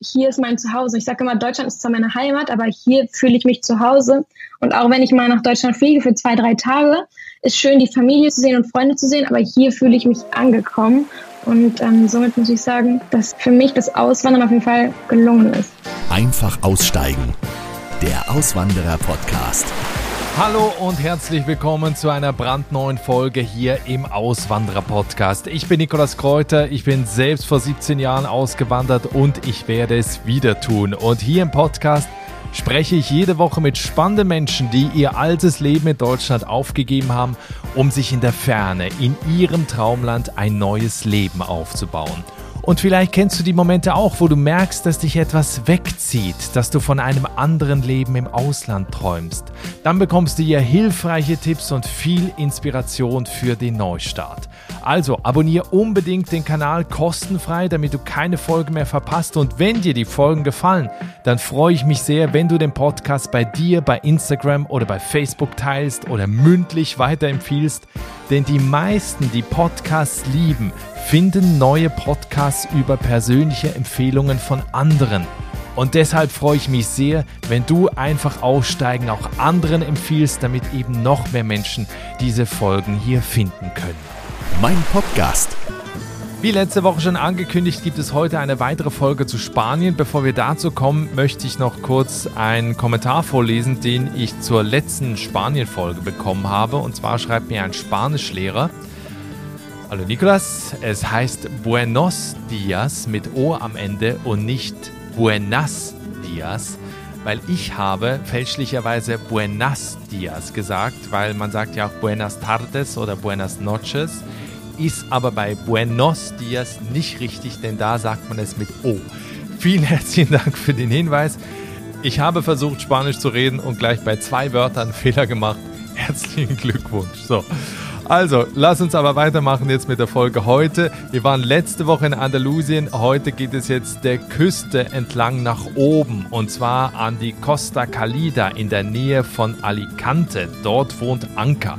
hier ist mein Zuhause. Ich sage immer, Deutschland ist zwar meine Heimat, aber hier fühle ich mich zu Hause. Und auch wenn ich mal nach Deutschland fliege für zwei, drei Tage, ist schön, die Familie zu sehen und Freunde zu sehen, aber hier fühle ich mich angekommen. Und ähm, somit muss ich sagen, dass für mich das Auswandern auf jeden Fall gelungen ist. Einfach aussteigen. Der Auswanderer-Podcast. Hallo und herzlich willkommen zu einer brandneuen Folge hier im Auswanderer Podcast. Ich bin Nikolas Kräuter, ich bin selbst vor 17 Jahren ausgewandert und ich werde es wieder tun. Und hier im Podcast spreche ich jede Woche mit spannenden Menschen, die ihr altes Leben in Deutschland aufgegeben haben, um sich in der Ferne, in ihrem Traumland ein neues Leben aufzubauen. Und vielleicht kennst du die Momente auch, wo du merkst, dass dich etwas wegzieht, dass du von einem anderen Leben im Ausland träumst. Dann bekommst du hier hilfreiche Tipps und viel Inspiration für den Neustart. Also abonniere unbedingt den Kanal kostenfrei, damit du keine Folge mehr verpasst. Und wenn dir die Folgen gefallen, dann freue ich mich sehr, wenn du den Podcast bei dir, bei Instagram oder bei Facebook teilst oder mündlich weiterempfiehlst. Denn die meisten, die Podcasts lieben, finden neue Podcasts über persönliche Empfehlungen von anderen. Und deshalb freue ich mich sehr, wenn du einfach aussteigen auch anderen empfiehlst, damit eben noch mehr Menschen diese Folgen hier finden können. Mein Podcast. Wie letzte Woche schon angekündigt, gibt es heute eine weitere Folge zu Spanien. Bevor wir dazu kommen, möchte ich noch kurz einen Kommentar vorlesen, den ich zur letzten Spanien-Folge bekommen habe. Und zwar schreibt mir ein Spanischlehrer, Hallo Nikolas, es heißt Buenos Dias mit O am Ende und nicht Buenas Dias, weil ich habe fälschlicherweise Buenas Dias gesagt, weil man sagt ja auch Buenas Tardes oder Buenas Noches, ist aber bei Buenos Dias nicht richtig, denn da sagt man es mit O. Vielen herzlichen Dank für den Hinweis. Ich habe versucht, Spanisch zu reden und gleich bei zwei Wörtern Fehler gemacht. Herzlichen Glückwunsch. So. Also, lass uns aber weitermachen jetzt mit der Folge heute. Wir waren letzte Woche in Andalusien. Heute geht es jetzt der Küste entlang nach oben und zwar an die Costa Calida in der Nähe von Alicante. Dort wohnt Anka.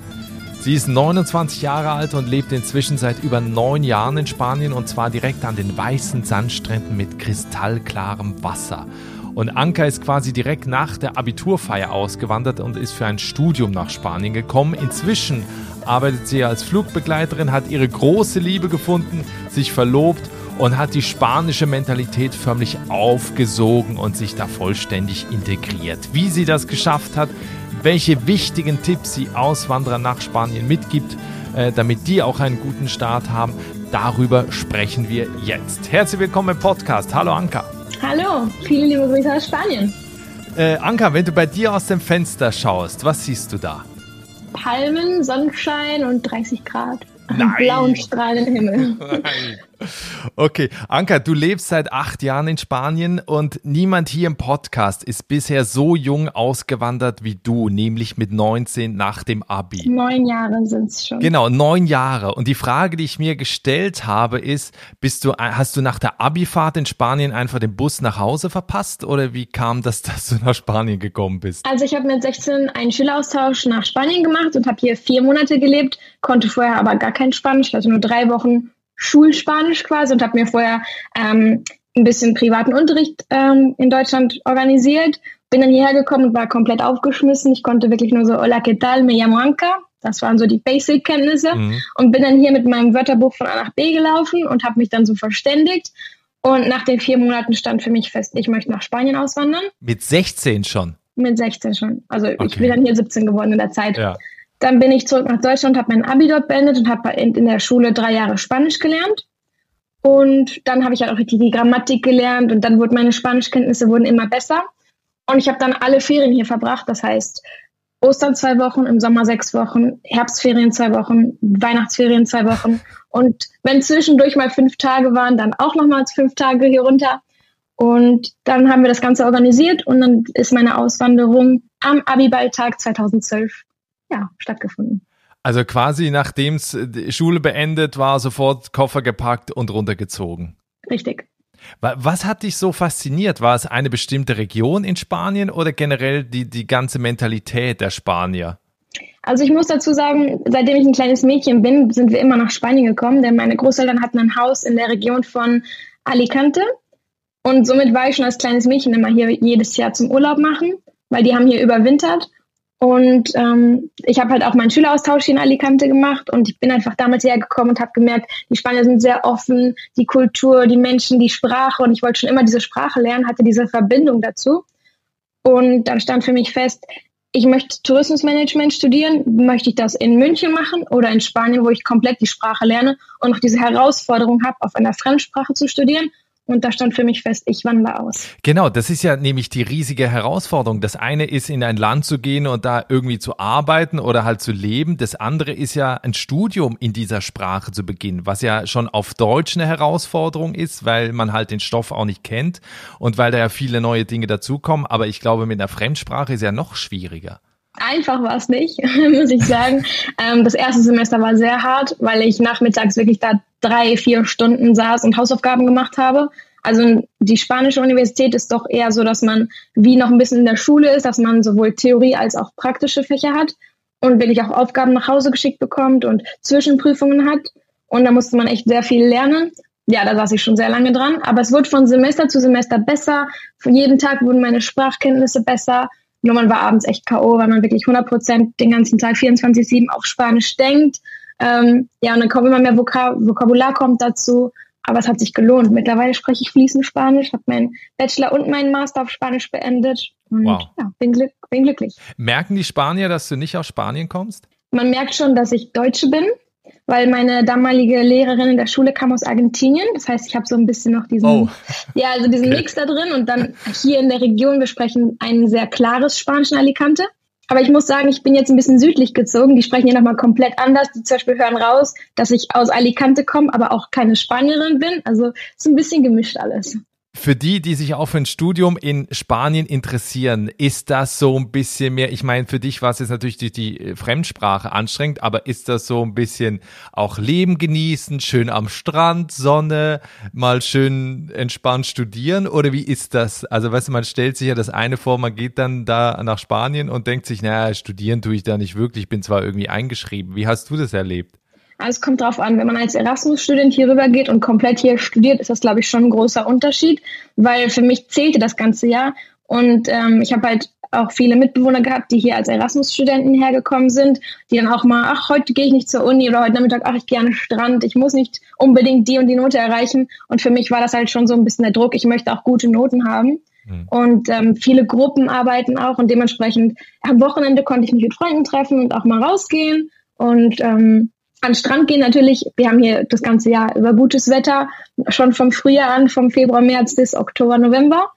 Sie ist 29 Jahre alt und lebt inzwischen seit über neun Jahren in Spanien und zwar direkt an den weißen Sandstränden mit kristallklarem Wasser. Und Anka ist quasi direkt nach der Abiturfeier ausgewandert und ist für ein Studium nach Spanien gekommen. Inzwischen arbeitet sie als Flugbegleiterin, hat ihre große Liebe gefunden, sich verlobt und hat die spanische Mentalität förmlich aufgesogen und sich da vollständig integriert. Wie sie das geschafft hat, welche wichtigen Tipps sie Auswanderern nach Spanien mitgibt, äh, damit die auch einen guten Start haben, darüber sprechen wir jetzt. Herzlich willkommen im Podcast. Hallo Anka. Hallo, viele liebe Grüße aus Spanien. Äh, Anka, wenn du bei dir aus dem Fenster schaust, was siehst du da? Palmen, Sonnenschein und 30 Grad. Nein. Blauen strahlenden Himmel. Nein. Okay, Anka, du lebst seit acht Jahren in Spanien und niemand hier im Podcast ist bisher so jung ausgewandert wie du, nämlich mit 19 nach dem Abi. Neun Jahre sind es schon. Genau, neun Jahre. Und die Frage, die ich mir gestellt habe, ist, bist du, hast du nach der Abifahrt in Spanien einfach den Bus nach Hause verpasst oder wie kam das, dass du nach Spanien gekommen bist? Also ich habe mit 16 einen Schüleraustausch nach Spanien gemacht und habe hier vier Monate gelebt, konnte vorher aber gar kein Spanisch, also nur drei Wochen Schulspanisch quasi und habe mir vorher ähm, ein bisschen privaten Unterricht ähm, in Deutschland organisiert. Bin dann hierher gekommen und war komplett aufgeschmissen. Ich konnte wirklich nur so, hola, ¿qué tal? Me llamo Anka. Das waren so die Basic-Kenntnisse. Mhm. Und bin dann hier mit meinem Wörterbuch von A nach B gelaufen und habe mich dann so verständigt. Und nach den vier Monaten stand für mich fest, ich möchte nach Spanien auswandern. Mit 16 schon? Mit 16 schon. Also okay. ich bin dann hier 17 geworden in der Zeit. Ja. Dann bin ich zurück nach Deutschland, habe mein Abi dort beendet und habe in der Schule drei Jahre Spanisch gelernt. Und dann habe ich halt auch die Grammatik gelernt und dann wurden meine Spanischkenntnisse wurden immer besser. Und ich habe dann alle Ferien hier verbracht. Das heißt, Ostern zwei Wochen, im Sommer sechs Wochen, Herbstferien zwei Wochen, Weihnachtsferien zwei Wochen. Und wenn zwischendurch mal fünf Tage waren, dann auch nochmals fünf Tage hier runter. Und dann haben wir das Ganze organisiert und dann ist meine Auswanderung am Abiballtag 2012 ja, stattgefunden. Also quasi nachdem die Schule beendet war, sofort Koffer gepackt und runtergezogen. Richtig. Was hat dich so fasziniert? War es eine bestimmte Region in Spanien oder generell die, die ganze Mentalität der Spanier? Also ich muss dazu sagen, seitdem ich ein kleines Mädchen bin, sind wir immer nach Spanien gekommen, denn meine Großeltern hatten ein Haus in der Region von Alicante Und somit war ich schon als kleines Mädchen immer hier jedes Jahr zum Urlaub machen, weil die haben hier überwintert. Und ähm, ich habe halt auch meinen Schüleraustausch hier in Alicante gemacht und ich bin einfach damals hergekommen und habe gemerkt, die Spanier sind sehr offen, die Kultur, die Menschen, die Sprache und ich wollte schon immer diese Sprache lernen, hatte diese Verbindung dazu. Und dann stand für mich fest, ich möchte Tourismusmanagement studieren, möchte ich das in München machen oder in Spanien, wo ich komplett die Sprache lerne und noch diese Herausforderung habe, auf einer Fremdsprache zu studieren und da stand für mich fest, ich wandere aus. Genau, das ist ja nämlich die riesige Herausforderung. Das eine ist, in ein Land zu gehen und da irgendwie zu arbeiten oder halt zu leben. Das andere ist ja ein Studium in dieser Sprache zu beginnen, was ja schon auf Deutsch eine Herausforderung ist, weil man halt den Stoff auch nicht kennt und weil da ja viele neue Dinge dazukommen. Aber ich glaube, mit einer Fremdsprache ist ja noch schwieriger. Einfach war es nicht, muss ich sagen. Ähm, das erste Semester war sehr hart, weil ich nachmittags wirklich da drei, vier Stunden saß und Hausaufgaben gemacht habe. Also die spanische Universität ist doch eher so, dass man wie noch ein bisschen in der Schule ist, dass man sowohl Theorie als auch praktische Fächer hat und wirklich auch Aufgaben nach Hause geschickt bekommt und Zwischenprüfungen hat. Und da musste man echt sehr viel lernen. Ja, da saß ich schon sehr lange dran. Aber es wird von Semester zu Semester besser. Jeden Tag wurden meine Sprachkenntnisse besser. Nur man war abends echt K.O., weil man wirklich 100 Prozent den ganzen Tag 24-7 auf Spanisch denkt. Ähm, ja, und dann kommt immer mehr Vokab Vokabular kommt dazu. Aber es hat sich gelohnt. Mittlerweile spreche ich fließend Spanisch, habe meinen Bachelor und meinen Master auf Spanisch beendet. Und wow. ja, bin, glück bin glücklich. Merken die Spanier, dass du nicht aus Spanien kommst? Man merkt schon, dass ich Deutsche bin, weil meine damalige Lehrerin in der Schule kam aus Argentinien. Das heißt, ich habe so ein bisschen noch diesen, oh. ja, also diesen okay. Mix da drin. Und dann hier in der Region, wir sprechen ein sehr klares Spanisch in Alicante. Aber ich muss sagen, ich bin jetzt ein bisschen südlich gezogen. Die sprechen hier nochmal komplett anders. Die zum Beispiel hören raus, dass ich aus Alicante komme, aber auch keine Spanierin bin. Also ist ein bisschen gemischt alles. Für die, die sich auch für ein Studium in Spanien interessieren, ist das so ein bisschen mehr, ich meine, für dich war es jetzt natürlich die, die Fremdsprache anstrengend, aber ist das so ein bisschen auch Leben genießen, schön am Strand, Sonne, mal schön entspannt studieren oder wie ist das? Also weißt du, man stellt sich ja das eine vor, man geht dann da nach Spanien und denkt sich, naja, studieren tue ich da nicht wirklich, ich bin zwar irgendwie eingeschrieben. Wie hast du das erlebt? Also es kommt drauf an, wenn man als Erasmus-Student hier rüber geht und komplett hier studiert, ist das, glaube ich, schon ein großer Unterschied, weil für mich zählte das ganze Jahr und ähm, ich habe halt auch viele Mitbewohner gehabt, die hier als Erasmus-Studenten hergekommen sind, die dann auch mal, ach, heute gehe ich nicht zur Uni oder heute Nachmittag, ach, ich gehe an den Strand, ich muss nicht unbedingt die und die Note erreichen. Und für mich war das halt schon so ein bisschen der Druck, ich möchte auch gute Noten haben. Mhm. Und ähm, viele Gruppen arbeiten auch und dementsprechend am Wochenende konnte ich mich mit Freunden treffen und auch mal rausgehen. Und ähm, an Strand gehen natürlich, wir haben hier das ganze Jahr über gutes Wetter, schon vom Frühjahr an, vom Februar, März bis Oktober, November.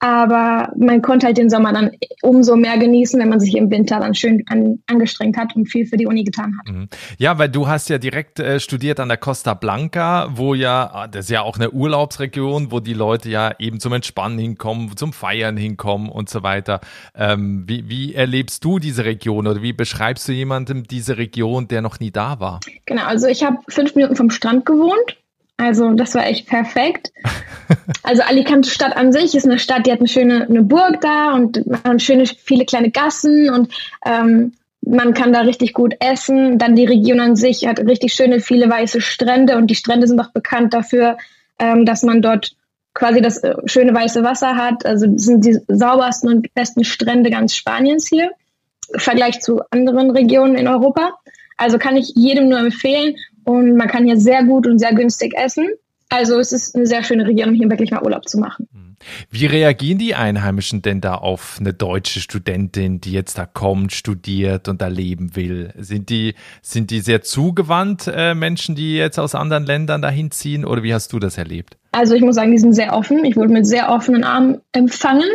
Aber man konnte halt den Sommer dann umso mehr genießen, wenn man sich im Winter dann schön an, angestrengt hat und viel für die Uni getan hat. Mhm. Ja, weil du hast ja direkt äh, studiert an der Costa Blanca, wo ja, ah, das ist ja auch eine Urlaubsregion, wo die Leute ja eben zum Entspannen hinkommen, zum Feiern hinkommen und so weiter. Ähm, wie, wie erlebst du diese Region oder wie beschreibst du jemandem diese Region, der noch nie da war? Genau, also ich habe fünf Minuten vom Strand gewohnt also das war echt perfekt. Also Alicante Stadt an sich ist eine Stadt, die hat eine schöne eine Burg da und schöne viele kleine Gassen und ähm, man kann da richtig gut essen. Dann die Region an sich hat richtig schöne viele weiße Strände und die Strände sind auch bekannt dafür, ähm, dass man dort quasi das äh, schöne weiße Wasser hat. Also das sind die saubersten und besten Strände ganz Spaniens hier im Vergleich zu anderen Regionen in Europa. Also kann ich jedem nur empfehlen und man kann hier sehr gut und sehr günstig essen. Also es ist eine sehr schöne Region, um hier wirklich mal Urlaub zu machen. Hm. Wie reagieren die Einheimischen denn da auf eine deutsche Studentin, die jetzt da kommt, studiert und da leben will? Sind die, sind die sehr zugewandt, äh, Menschen, die jetzt aus anderen Ländern dahin ziehen? Oder wie hast du das erlebt? Also ich muss sagen, die sind sehr offen. Ich wurde mit sehr offenen Armen empfangen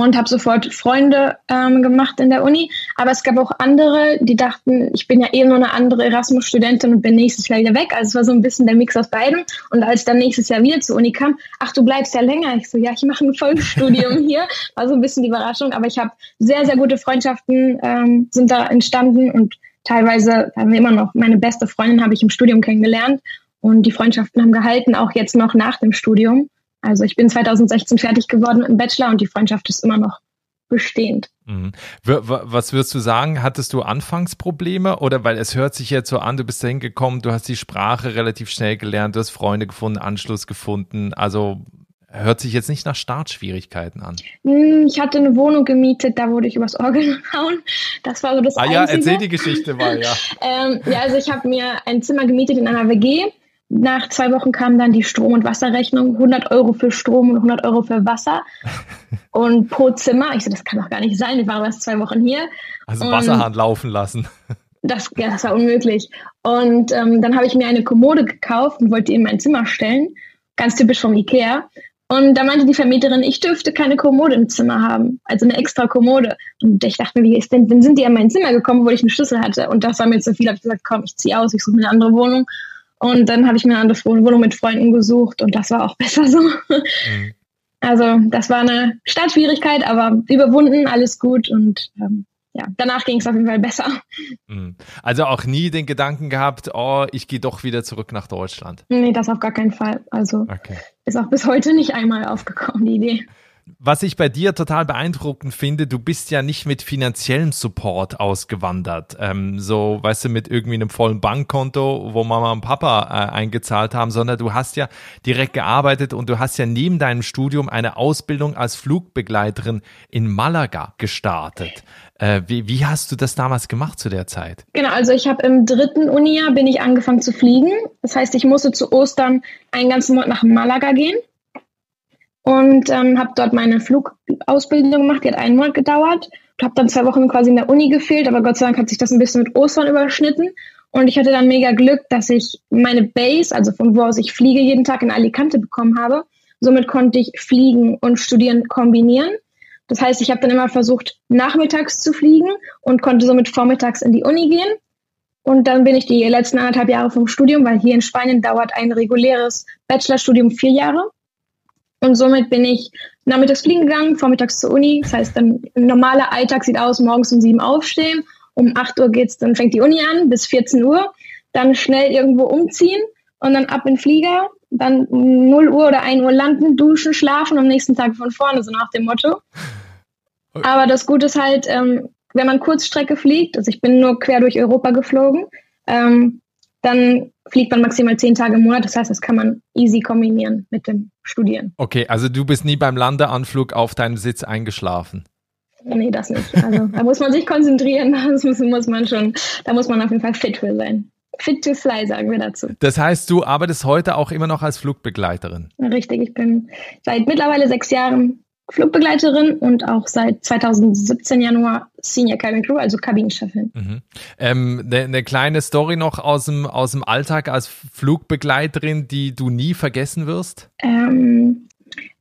und habe sofort Freunde ähm, gemacht in der Uni. Aber es gab auch andere, die dachten, ich bin ja eh nur eine andere Erasmus-Studentin und bin nächstes Jahr wieder weg. Also es war so ein bisschen der Mix aus beidem. Und als ich dann nächstes Jahr wieder zur Uni kam, ach, du bleibst ja länger. Ich so, ja, ich mache ein Folgestudium hier. War so ein bisschen die Überraschung. Aber ich habe sehr, sehr gute Freundschaften ähm, sind da entstanden und teilweise haben wir immer noch, meine beste Freundin habe ich im Studium kennengelernt und die Freundschaften haben gehalten, auch jetzt noch nach dem Studium. Also ich bin 2016 fertig geworden im Bachelor und die Freundschaft ist immer noch bestehend. Mhm. Was würdest du sagen? Hattest du Anfangsprobleme oder weil es hört sich jetzt so an, du bist dahin gekommen, du hast die Sprache relativ schnell gelernt, du hast Freunde gefunden, Anschluss gefunden. Also hört sich jetzt nicht nach Startschwierigkeiten an. Hm, ich hatte eine Wohnung gemietet, da wurde ich übers Orgel gehauen. Das war so das ah, Einzige. Ah ja, erzähl die Geschichte mal, ja. ähm, ja, also ich habe mir ein Zimmer gemietet in einer WG. Nach zwei Wochen kam dann die Strom- und Wasserrechnung. 100 Euro für Strom und 100 Euro für Wasser. und pro Zimmer. Ich so, das kann doch gar nicht sein. Ich war erst zwei Wochen hier. Also Wasserhahn laufen lassen. Das, ja, das war unmöglich. Und ähm, dann habe ich mir eine Kommode gekauft und wollte die in mein Zimmer stellen. Ganz typisch vom Ikea. Und da meinte die Vermieterin, ich dürfte keine Kommode im Zimmer haben, also eine extra Kommode. Und ich dachte mir, wie ist denn, dann sind die in mein Zimmer gekommen, wo ich einen Schlüssel hatte. Und das war mir zu viel. Habe ich gesagt, komm, ich ziehe aus, ich suche mir eine andere Wohnung. Und dann habe ich mir eine andere Wohnung mit Freunden gesucht und das war auch besser so. Mhm. Also das war eine Startschwierigkeit, aber überwunden, alles gut und ähm, ja, danach ging es auf jeden Fall besser. Mhm. Also auch nie den Gedanken gehabt, oh, ich gehe doch wieder zurück nach Deutschland. Nee, das auf gar keinen Fall. Also okay. ist auch bis heute nicht einmal aufgekommen, die Idee. Was ich bei dir total beeindruckend finde, du bist ja nicht mit finanziellem Support ausgewandert. Ähm, so, weißt du, mit irgendwie einem vollen Bankkonto, wo Mama und Papa äh, eingezahlt haben, sondern du hast ja direkt gearbeitet und du hast ja neben deinem Studium eine Ausbildung als Flugbegleiterin in Malaga gestartet. Äh, wie, wie hast du das damals gemacht zu der Zeit? Genau, also ich habe im dritten Unijahr bin ich angefangen zu fliegen. Das heißt, ich musste zu Ostern einen ganzen Monat nach Malaga gehen und ähm, habe dort meine Flugausbildung gemacht. Die hat einen Monat gedauert. Ich habe dann zwei Wochen quasi in der Uni gefehlt, aber Gott sei Dank hat sich das ein bisschen mit Ostern überschnitten. Und ich hatte dann mega Glück, dass ich meine Base, also von wo aus ich fliege, jeden Tag in Alicante bekommen habe. Somit konnte ich Fliegen und Studieren kombinieren. Das heißt, ich habe dann immer versucht, nachmittags zu fliegen und konnte somit vormittags in die Uni gehen. Und dann bin ich die letzten anderthalb Jahre vom Studium, weil hier in Spanien dauert ein reguläres Bachelorstudium vier Jahre. Und somit bin ich nachmittags fliegen gegangen, vormittags zur Uni. Das heißt, dann ein normaler Alltag sieht aus, morgens um sieben aufstehen, um acht Uhr geht's, dann fängt die Uni an bis 14 Uhr, dann schnell irgendwo umziehen und dann ab in den Flieger, dann 0 Uhr oder 1 Uhr landen, duschen, schlafen und am nächsten Tag von vorne, so nach dem Motto. Aber das Gute ist halt, ähm, wenn man Kurzstrecke fliegt, also ich bin nur quer durch Europa geflogen, ähm, dann fliegt man maximal zehn Tage im Monat. Das heißt, das kann man easy kombinieren mit dem Studieren. Okay, also du bist nie beim Landeanflug auf deinem Sitz eingeschlafen. Nee, das nicht. Also da muss man sich konzentrieren. Das muss, muss man schon, da muss man auf jeden Fall fit für sein. Fit to fly, sagen wir dazu. Das heißt, du arbeitest heute auch immer noch als Flugbegleiterin? Richtig, ich bin seit mittlerweile sechs Jahren Flugbegleiterin und auch seit 2017 Januar Senior Cabin Crew, also Kabinenchefin. Mhm. Ähm, ne eine kleine Story noch aus dem, aus dem Alltag als Flugbegleiterin, die du nie vergessen wirst? Ähm,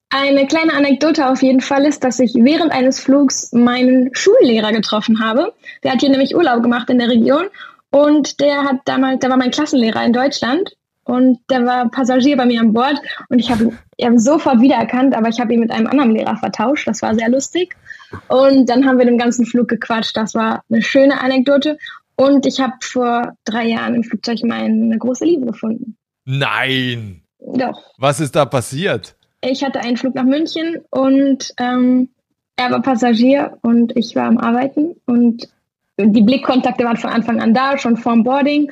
eine kleine Anekdote auf jeden Fall ist, dass ich während eines Flugs meinen Schullehrer getroffen habe. Der hat hier nämlich Urlaub gemacht in der Region und der hat damals, der war mein Klassenlehrer in Deutschland und der war Passagier bei mir an Bord und ich habe ihn sofort wiedererkannt, aber ich habe ihn mit einem anderen Lehrer vertauscht. Das war sehr lustig. Und dann haben wir den ganzen Flug gequatscht. Das war eine schöne Anekdote. Und ich habe vor drei Jahren im Flugzeug meine große Liebe gefunden. Nein! Doch. Was ist da passiert? Ich hatte einen Flug nach München und ähm, er war Passagier und ich war am Arbeiten und die Blickkontakte waren von Anfang an da, schon vorm Boarding.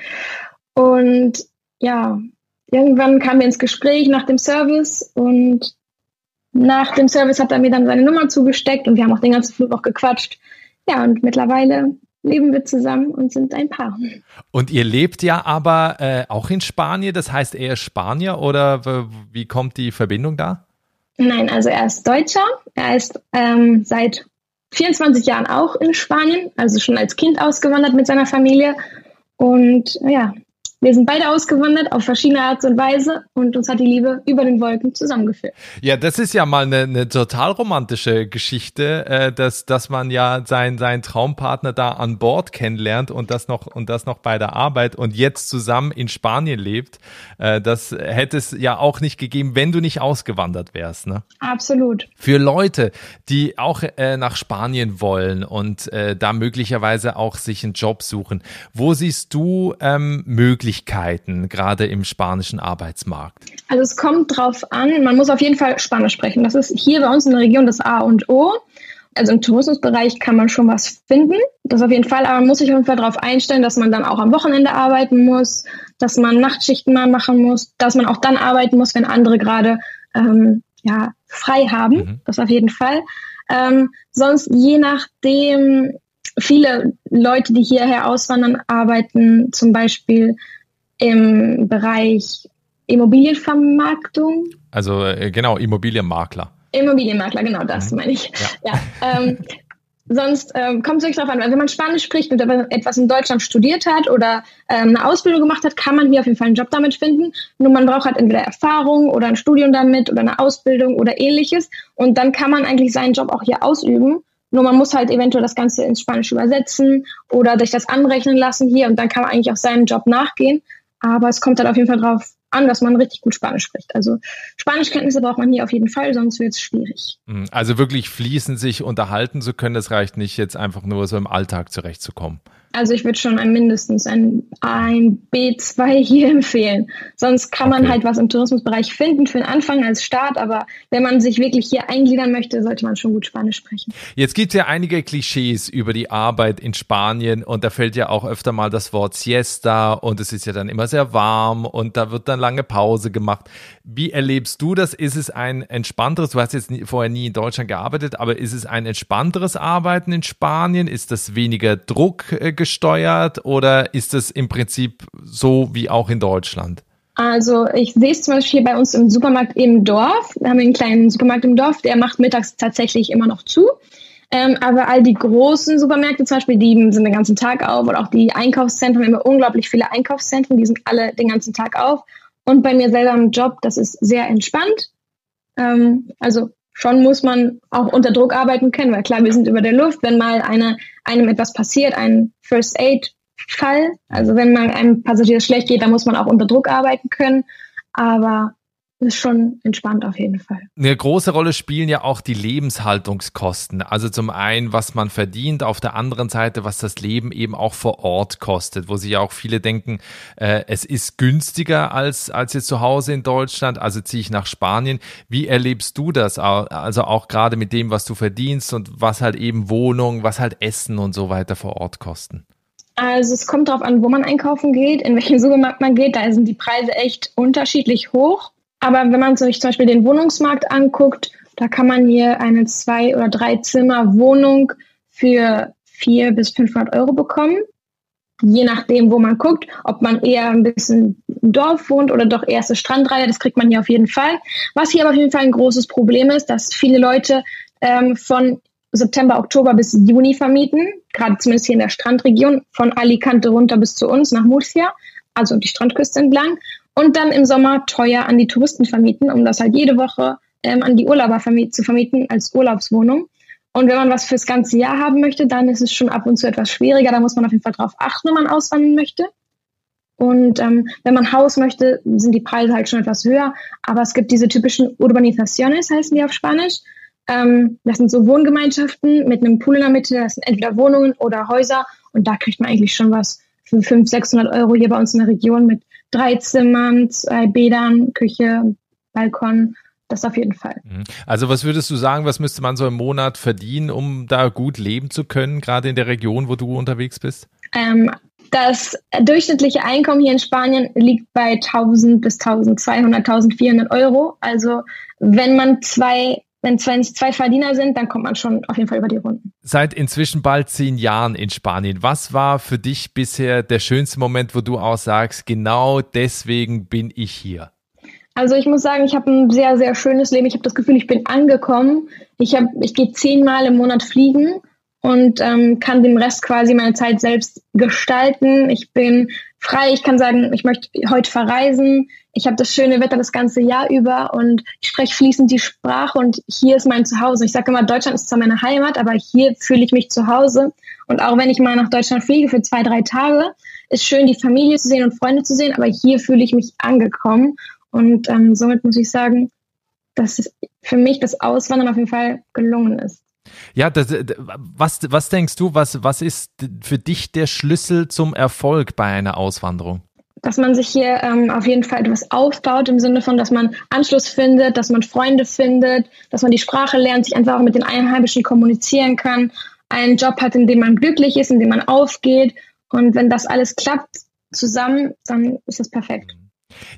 Und ja, irgendwann kamen wir ins Gespräch nach dem Service und nach dem Service hat er mir dann seine Nummer zugesteckt und wir haben auch den ganzen Flug auch gequatscht. Ja, und mittlerweile leben wir zusammen und sind ein Paar. Und ihr lebt ja aber äh, auch in Spanien, das heißt, er ist Spanier oder wie kommt die Verbindung da? Nein, also er ist Deutscher. Er ist ähm, seit 24 Jahren auch in Spanien, also schon als Kind ausgewandert mit seiner Familie. Und ja, wir sind beide ausgewandert auf verschiedene Art und Weise und uns hat die Liebe über den Wolken zusammengeführt. Ja, das ist ja mal eine, eine total romantische Geschichte, äh, dass, dass man ja seinen sein Traumpartner da an Bord kennenlernt und das noch und das noch bei der Arbeit und jetzt zusammen in Spanien lebt. Äh, das hätte es ja auch nicht gegeben, wenn du nicht ausgewandert wärst. Ne? Absolut. Für Leute, die auch äh, nach Spanien wollen und äh, da möglicherweise auch sich einen Job suchen, wo siehst du ähm, möglich Möglichkeiten, gerade im spanischen Arbeitsmarkt? Also es kommt drauf an, man muss auf jeden Fall Spanisch sprechen. Das ist hier bei uns in der Region das A und O. Also im Tourismusbereich kann man schon was finden. Das auf jeden Fall, aber man muss sich auf jeden Fall darauf einstellen, dass man dann auch am Wochenende arbeiten muss, dass man Nachtschichten mal machen muss, dass man auch dann arbeiten muss, wenn andere gerade ähm, ja, frei haben, mhm. das auf jeden Fall. Ähm, sonst je nachdem, viele Leute, die hierher auswandern, arbeiten zum Beispiel im Bereich Immobilienvermarktung. Also äh, genau, Immobilienmakler. Immobilienmakler, genau das mhm. meine ich. Ja. ja ähm, sonst ähm, kommt es wirklich darauf an, weil wenn man Spanisch spricht und etwas in Deutschland studiert hat oder ähm, eine Ausbildung gemacht hat, kann man hier auf jeden Fall einen Job damit finden. Nur man braucht halt entweder Erfahrung oder ein Studium damit oder eine Ausbildung oder ähnliches. Und dann kann man eigentlich seinen Job auch hier ausüben. Nur man muss halt eventuell das Ganze ins Spanisch übersetzen oder sich das anrechnen lassen hier und dann kann man eigentlich auch seinem Job nachgehen. Aber es kommt halt auf jeden Fall drauf an, dass man richtig gut Spanisch spricht. Also Spanischkenntnisse braucht man hier auf jeden Fall, sonst wird es schwierig. Mhm. Also wirklich fließend sich unterhalten zu können, das reicht nicht, jetzt einfach nur so im Alltag zurechtzukommen. Also ich würde schon ein mindestens ein, ein B2 hier empfehlen. Sonst kann man halt was im Tourismusbereich finden für den Anfang als Start, aber wenn man sich wirklich hier eingliedern möchte, sollte man schon gut Spanisch sprechen. Jetzt gibt es ja einige Klischees über die Arbeit in Spanien und da fällt ja auch öfter mal das Wort Siesta und es ist ja dann immer sehr warm und da wird dann lange Pause gemacht. Wie erlebst du das? Ist es ein entspannteres, du hast jetzt nie, vorher nie in Deutschland gearbeitet, aber ist es ein entspannteres Arbeiten in Spanien? Ist das weniger Druck äh, gesteuert oder ist es im Prinzip so wie auch in Deutschland? Also ich sehe es zum Beispiel bei uns im Supermarkt im Dorf. Wir haben einen kleinen Supermarkt im Dorf, der macht mittags tatsächlich immer noch zu. Ähm, aber all die großen Supermärkte zum Beispiel, die sind den ganzen Tag auf oder auch die Einkaufszentren, wir haben unglaublich viele Einkaufszentren, die sind alle den ganzen Tag auf. Und bei mir selber im Job, das ist sehr entspannt. Ähm, also schon muss man auch unter Druck arbeiten können, weil klar, wir sind über der Luft, wenn mal eine, einem etwas passiert, ein First Aid Fall, also wenn mal einem Passagier schlecht geht, dann muss man auch unter Druck arbeiten können. Aber ist schon entspannt auf jeden Fall. Eine große Rolle spielen ja auch die Lebenshaltungskosten. Also zum einen, was man verdient, auf der anderen Seite, was das Leben eben auch vor Ort kostet, wo sich ja auch viele denken, äh, es ist günstiger als, als jetzt zu Hause in Deutschland, also ziehe ich nach Spanien. Wie erlebst du das? Also auch gerade mit dem, was du verdienst und was halt eben Wohnung, was halt Essen und so weiter vor Ort kosten? Also es kommt darauf an, wo man einkaufen geht, in welchen Supermarkt man geht. Da sind die Preise echt unterschiedlich hoch. Aber wenn man sich zum Beispiel den Wohnungsmarkt anguckt, da kann man hier eine zwei oder drei Zimmer Wohnung für vier bis 500 Euro bekommen. Je nachdem, wo man guckt, ob man eher ein bisschen im Dorf wohnt oder doch erste Strandreihe, das kriegt man hier auf jeden Fall. Was hier aber auf jeden Fall ein großes Problem ist, dass viele Leute ähm, von September, Oktober bis Juni vermieten, gerade zumindest hier in der Strandregion, von Alicante runter bis zu uns nach Murcia, also die Strandküste entlang und dann im Sommer teuer an die Touristen vermieten, um das halt jede Woche ähm, an die Urlauber vermiet zu vermieten als Urlaubswohnung. Und wenn man was fürs ganze Jahr haben möchte, dann ist es schon ab und zu etwas schwieriger. Da muss man auf jeden Fall drauf achten, wenn man auswandern möchte. Und ähm, wenn man Haus möchte, sind die Preise halt schon etwas höher. Aber es gibt diese typischen Urbanizaciones, heißen die auf Spanisch. Ähm, das sind so Wohngemeinschaften mit einem Pool in der Mitte. Das sind entweder Wohnungen oder Häuser. Und da kriegt man eigentlich schon was für 500, 600 Euro hier bei uns in der Region mit drei Zimmern, zwei Bädern, Küche, Balkon. Das auf jeden Fall. Mhm. Also was würdest du sagen, was müsste man so im Monat verdienen, um da gut leben zu können, gerade in der Region, wo du unterwegs bist? Ähm, das durchschnittliche Einkommen hier in Spanien liegt bei 1000 bis 1200, 1400 Euro. Also wenn man zwei wenn es zwei Verdiener sind, dann kommt man schon auf jeden Fall über die Runden. Seit inzwischen bald zehn Jahren in Spanien. Was war für dich bisher der schönste Moment, wo du auch sagst, genau deswegen bin ich hier? Also ich muss sagen, ich habe ein sehr, sehr schönes Leben. Ich habe das Gefühl, ich bin angekommen. Ich, hab, ich gehe zehnmal im Monat fliegen und ähm, kann den Rest quasi meine Zeit selbst gestalten. Ich bin frei, ich kann sagen, ich möchte heute verreisen. Ich habe das schöne Wetter das ganze Jahr über und ich spreche fließend die Sprache und hier ist mein Zuhause. Ich sage immer, Deutschland ist zwar meine Heimat, aber hier fühle ich mich zu Hause. Und auch wenn ich mal nach Deutschland fliege für zwei, drei Tage, ist schön, die Familie zu sehen und Freunde zu sehen, aber hier fühle ich mich angekommen. Und ähm, somit muss ich sagen, dass für mich das Auswandern auf jeden Fall gelungen ist. Ja, das, was, was denkst du, was, was ist für dich der Schlüssel zum Erfolg bei einer Auswanderung? Dass man sich hier ähm, auf jeden Fall etwas aufbaut, im Sinne von, dass man Anschluss findet, dass man Freunde findet, dass man die Sprache lernt, sich einfach auch mit den Einheimischen kommunizieren kann, einen Job hat, in dem man glücklich ist, in dem man aufgeht. Und wenn das alles klappt zusammen, dann ist das perfekt.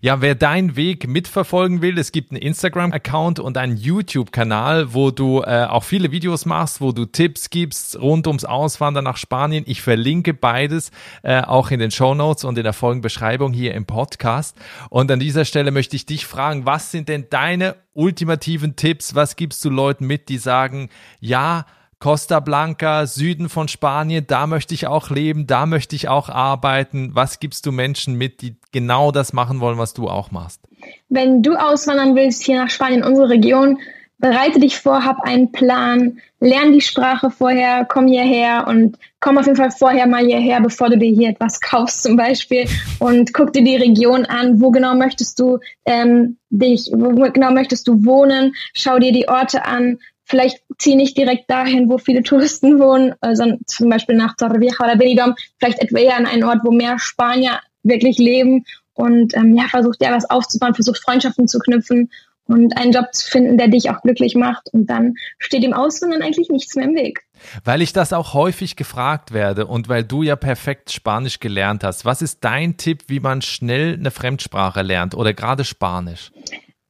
Ja, wer deinen Weg mitverfolgen will, es gibt einen Instagram-Account und einen YouTube-Kanal, wo du äh, auch viele Videos machst, wo du Tipps gibst rund ums Auswandern nach Spanien. Ich verlinke beides äh, auch in den Show Notes und in der Folgenbeschreibung hier im Podcast. Und an dieser Stelle möchte ich dich fragen, was sind denn deine ultimativen Tipps? Was gibst du Leuten mit, die sagen, ja, Costa Blanca, Süden von Spanien, da möchte ich auch leben, da möchte ich auch arbeiten. Was gibst du Menschen mit, die genau das machen wollen, was du auch machst? Wenn du auswandern willst hier nach Spanien, unsere Region, bereite dich vor, hab einen Plan, lern die Sprache vorher, komm hierher und komm auf jeden Fall vorher mal hierher, bevor du dir hier etwas kaufst zum Beispiel und guck dir die Region an, wo genau möchtest du ähm, dich, wo genau möchtest du wohnen, schau dir die Orte an, vielleicht zieh nicht direkt dahin, wo viele Touristen wohnen, äh, sondern zum Beispiel nach Torrevieja oder Benidorm, vielleicht etwa eher an einen Ort, wo mehr Spanier wirklich leben und ähm, ja, versucht ja was aufzubauen, versucht Freundschaften zu knüpfen und einen Job zu finden, der dich auch glücklich macht und dann steht dem Auswandern eigentlich nichts mehr im Weg. Weil ich das auch häufig gefragt werde und weil du ja perfekt Spanisch gelernt hast, was ist dein Tipp, wie man schnell eine Fremdsprache lernt oder gerade Spanisch?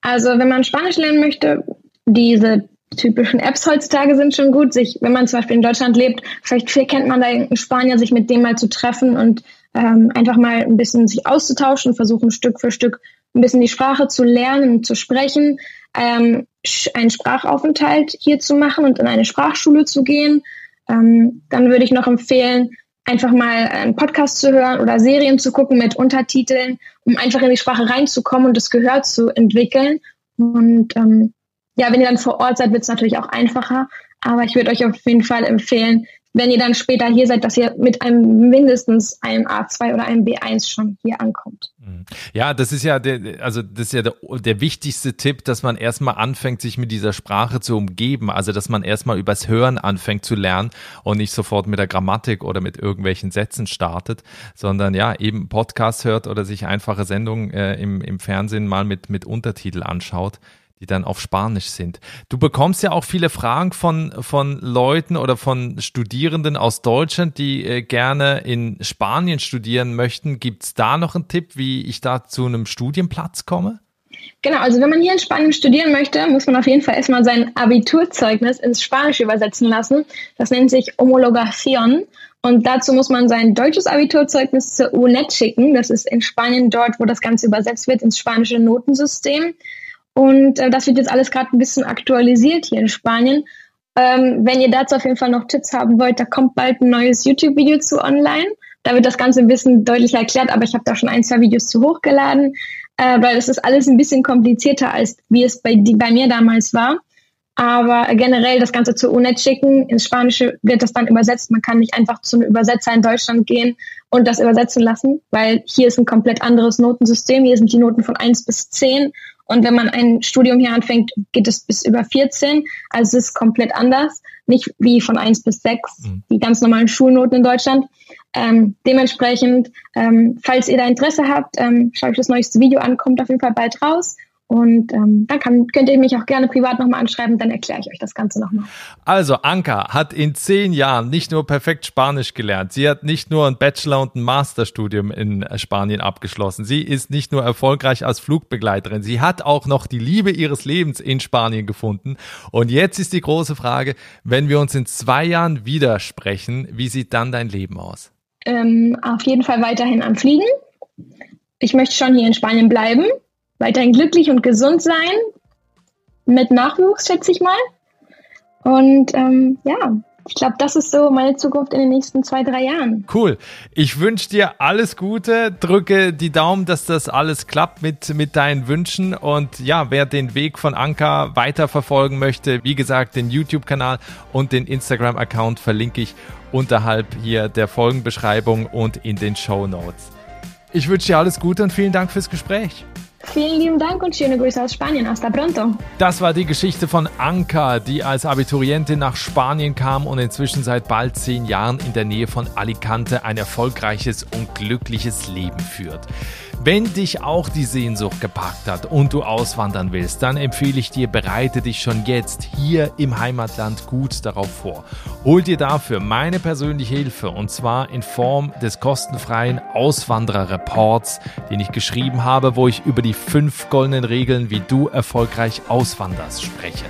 Also, wenn man Spanisch lernen möchte, diese typischen Apps heutzutage sind schon gut. Sich, wenn man zum Beispiel in Deutschland lebt, vielleicht kennt man da irgendeinen Spanier, sich mit dem mal zu treffen und ähm, einfach mal ein bisschen sich auszutauschen, versuchen Stück für Stück ein bisschen die Sprache zu lernen zu sprechen, ähm, einen Sprachaufenthalt hier zu machen und in eine Sprachschule zu gehen. Ähm, dann würde ich noch empfehlen, einfach mal einen Podcast zu hören oder Serien zu gucken mit Untertiteln, um einfach in die Sprache reinzukommen und das Gehör zu entwickeln. Und ähm, ja, wenn ihr dann vor Ort seid, wird es natürlich auch einfacher. Aber ich würde euch auf jeden Fall empfehlen, wenn ihr dann später hier seid, dass ihr mit einem mindestens einem A2 oder einem B1 schon hier ankommt. Mhm. Ja, das ist ja der, also das ist ja der, der wichtigste Tipp, dass man erstmal anfängt, sich mit dieser Sprache zu umgeben. Also dass man erstmal übers Hören anfängt zu lernen und nicht sofort mit der Grammatik oder mit irgendwelchen Sätzen startet, sondern ja, eben Podcast hört oder sich einfache Sendungen äh, im, im Fernsehen mal mit, mit Untertitel anschaut die dann auf Spanisch sind. Du bekommst ja auch viele Fragen von, von Leuten oder von Studierenden aus Deutschland, die äh, gerne in Spanien studieren möchten. Gibt es da noch einen Tipp, wie ich da zu einem Studienplatz komme? Genau, also wenn man hier in Spanien studieren möchte, muss man auf jeden Fall erstmal sein Abiturzeugnis ins Spanische übersetzen lassen. Das nennt sich Homologación. Und dazu muss man sein deutsches Abiturzeugnis zur UNED schicken. Das ist in Spanien dort, wo das Ganze übersetzt wird ins spanische Notensystem. Und äh, das wird jetzt alles gerade ein bisschen aktualisiert hier in Spanien. Ähm, wenn ihr dazu auf jeden Fall noch Tipps haben wollt, da kommt bald ein neues YouTube-Video zu online. Da wird das Ganze ein bisschen deutlicher erklärt, aber ich habe da schon ein, zwei Videos zu hochgeladen, äh, weil es ist alles ein bisschen komplizierter, als wie es bei, die, bei mir damals war. Aber generell das Ganze zur UNED schicken. Ins Spanische wird das dann übersetzt. Man kann nicht einfach zu einem Übersetzer in Deutschland gehen und das übersetzen lassen, weil hier ist ein komplett anderes Notensystem. Hier sind die Noten von 1 bis 10 und wenn man ein Studium hier anfängt, geht es bis über 14. Also es ist komplett anders. Nicht wie von 1 bis 6, mhm. die ganz normalen Schulnoten in Deutschland. Ähm, dementsprechend, ähm, falls ihr da Interesse habt, ähm, schaut euch das neueste Video an, kommt auf jeden Fall bald raus. Und ähm, dann kann, könnt ihr mich auch gerne privat nochmal anschreiben, dann erkläre ich euch das Ganze nochmal. Also, Anka hat in zehn Jahren nicht nur perfekt Spanisch gelernt, sie hat nicht nur ein Bachelor- und ein Masterstudium in Spanien abgeschlossen, sie ist nicht nur erfolgreich als Flugbegleiterin, sie hat auch noch die Liebe ihres Lebens in Spanien gefunden. Und jetzt ist die große Frage, wenn wir uns in zwei Jahren widersprechen, wie sieht dann dein Leben aus? Ähm, auf jeden Fall weiterhin am Fliegen. Ich möchte schon hier in Spanien bleiben weiterhin glücklich und gesund sein. Mit Nachwuchs, schätze ich mal. Und ähm, ja, ich glaube, das ist so meine Zukunft in den nächsten zwei, drei Jahren. Cool. Ich wünsche dir alles Gute, drücke die Daumen, dass das alles klappt mit, mit deinen Wünschen. Und ja, wer den Weg von Anka weiterverfolgen möchte, wie gesagt, den YouTube-Kanal und den Instagram-Account verlinke ich unterhalb hier der Folgenbeschreibung und in den Show Notes. Ich wünsche dir alles Gute und vielen Dank fürs Gespräch. Vielen lieben Dank und schöne Grüße aus Spanien. Hasta pronto. Das war die Geschichte von Anka, die als Abiturientin nach Spanien kam und inzwischen seit bald zehn Jahren in der Nähe von Alicante ein erfolgreiches und glückliches Leben führt. Wenn dich auch die Sehnsucht gepackt hat und du auswandern willst, dann empfehle ich dir, bereite dich schon jetzt hier im Heimatland gut darauf vor. Hol dir dafür meine persönliche Hilfe und zwar in Form des kostenfreien Auswandererreports, den ich geschrieben habe, wo ich über die fünf goldenen Regeln, wie du erfolgreich auswanderst, spreche.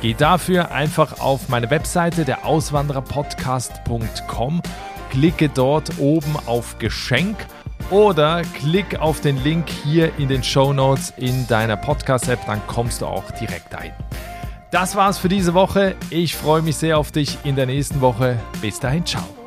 Geh dafür einfach auf meine Webseite der Auswandererpodcast.com, klicke dort oben auf Geschenk oder klick auf den Link hier in den Show Notes in deiner Podcast-App, dann kommst du auch direkt ein. Das war's für diese Woche. Ich freue mich sehr auf dich in der nächsten Woche. Bis dahin, ciao.